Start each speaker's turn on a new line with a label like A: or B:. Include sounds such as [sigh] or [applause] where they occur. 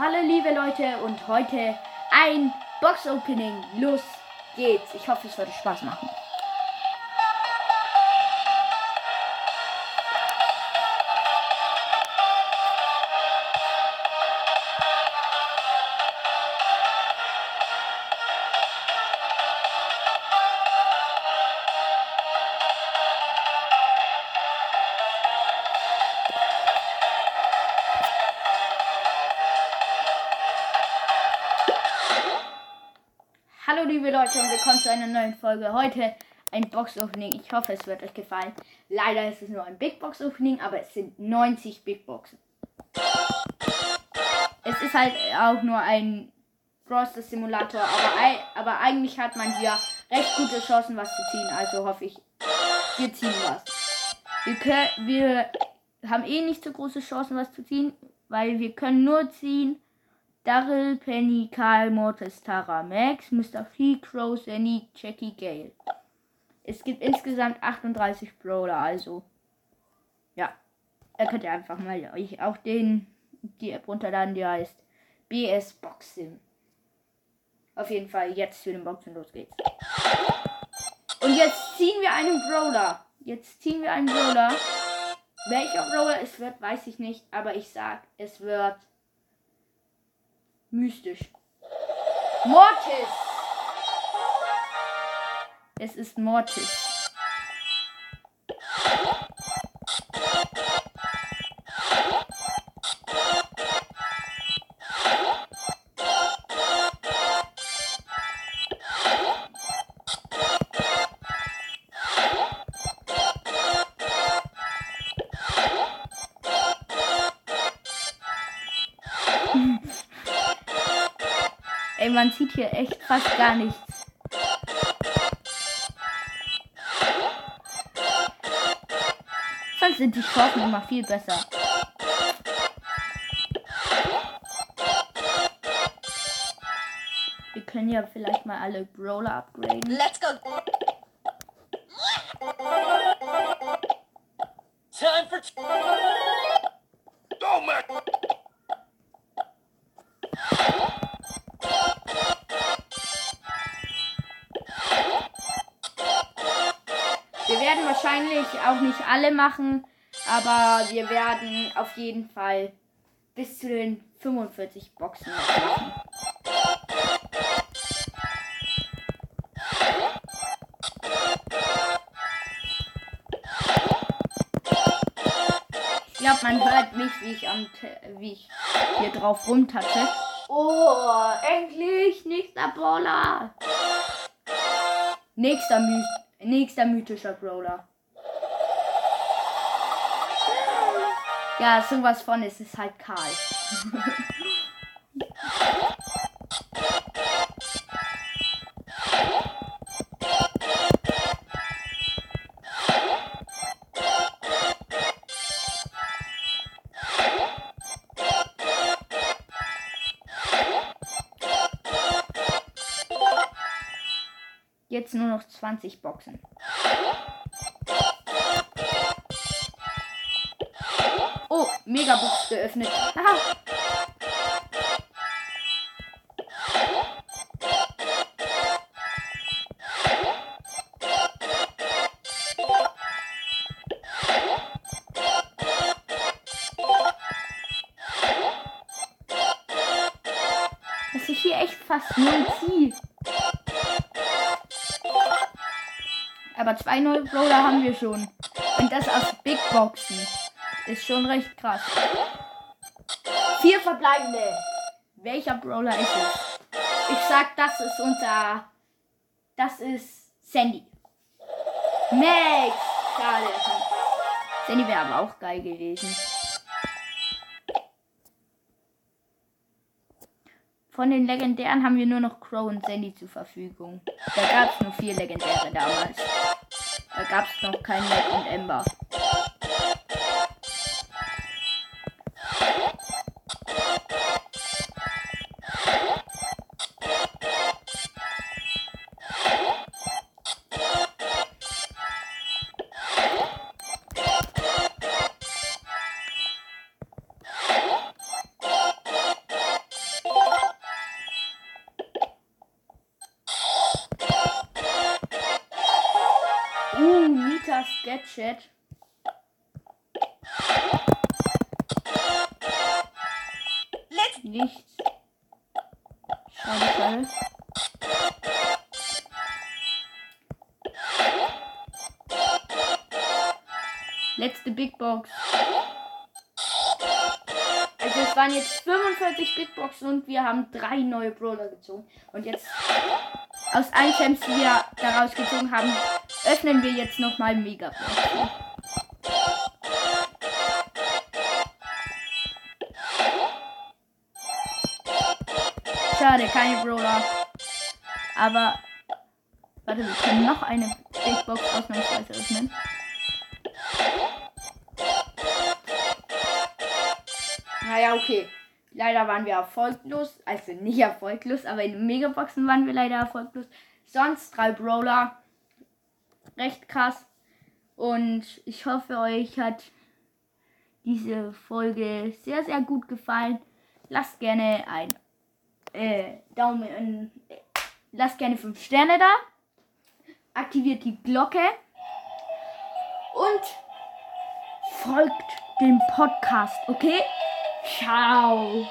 A: Hallo liebe Leute und heute ein Box Opening. Los geht's. Ich hoffe, es wird Spaß machen. Liebe Leute und willkommen zu einer neuen Folge. Heute ein Box Opening. Ich hoffe, es wird euch gefallen. Leider ist es nur ein Big Box Opening, aber es sind 90 Big Boxen. Es ist halt auch nur ein Brawler Simulator, aber, aber eigentlich hat man hier recht gute Chancen, was zu ziehen. Also hoffe ich, wir ziehen was. Wir, können, wir haben eh nicht so große Chancen, was zu ziehen, weil wir können nur ziehen. Daryl, Penny, Karl, Mortis, Tara, Max, Mr. P, Crow, Sandy, Jackie, Gale. Es gibt insgesamt 38 Brawler, also. Ja. Da könnt ihr einfach mal euch auch den, die App runterladen, die heißt BS Boxing. Auf jeden Fall jetzt für den Boxen, los geht's. Und jetzt ziehen wir einen Brawler. Jetzt ziehen wir einen Brawler. Welcher Brawler es wird, weiß ich nicht, aber ich sag, es wird mystisch. Mortis! Es ist Mortis. Ey, man sieht hier echt fast gar nichts. Sonst sind die Chancen immer viel besser. Wir können ja vielleicht mal alle Brawler upgraden.
B: Let's go.
C: Time for. Go, Mac!
A: Werden wahrscheinlich auch nicht alle machen, aber wir werden auf jeden Fall bis zu den 45 Boxen machen. Ich glaube, man hört mich, wie ich, am, wie ich hier drauf rumtatsche. Oh, endlich! Nächster Brawler! Nächster, My nächster mythischer Brawler. Ja, sowas von, es ist halt Karl. [laughs] Jetzt nur noch 20 Boxen. Oh, Megabox geöffnet. Haha. Dass ich hier echt fast null ziehe. Aber zwei neue Brawler haben wir schon. Und das aus Big Boxen. Ist schon recht krass. Vier verbleibende. Welcher Brawler ist es? Ich sag, das ist unser. Das ist Sandy. Max! Schade. Sandy wäre aber auch geil gewesen. Von den legendären haben wir nur noch Crow und Sandy zur Verfügung. Da gab es nur vier legendäre damals. Da gab es noch kein Mac und Ember. Gadget. Nichts. Schade, schade. Letzte Big Box. Also es waren jetzt 45 Big Boxen und wir haben drei neue Brawler gezogen. Und jetzt aus Champs, die wir daraus gezogen haben, öffnen wir jetzt nochmal Mega. Schade, keine Brawler. Aber. Warte, wir können noch eine Big Box ausnahmsweise öffnen. Naja, okay. Leider waren wir erfolglos. Also nicht erfolglos, aber in Megaboxen waren wir leider erfolglos. Sonst drei Brawler. Recht krass. Und ich hoffe, euch hat diese Folge sehr, sehr gut gefallen. Lasst gerne ein äh, Daumen, äh, lasst gerne 5 Sterne da. Aktiviert die Glocke. Und folgt dem Podcast, okay? Tchau!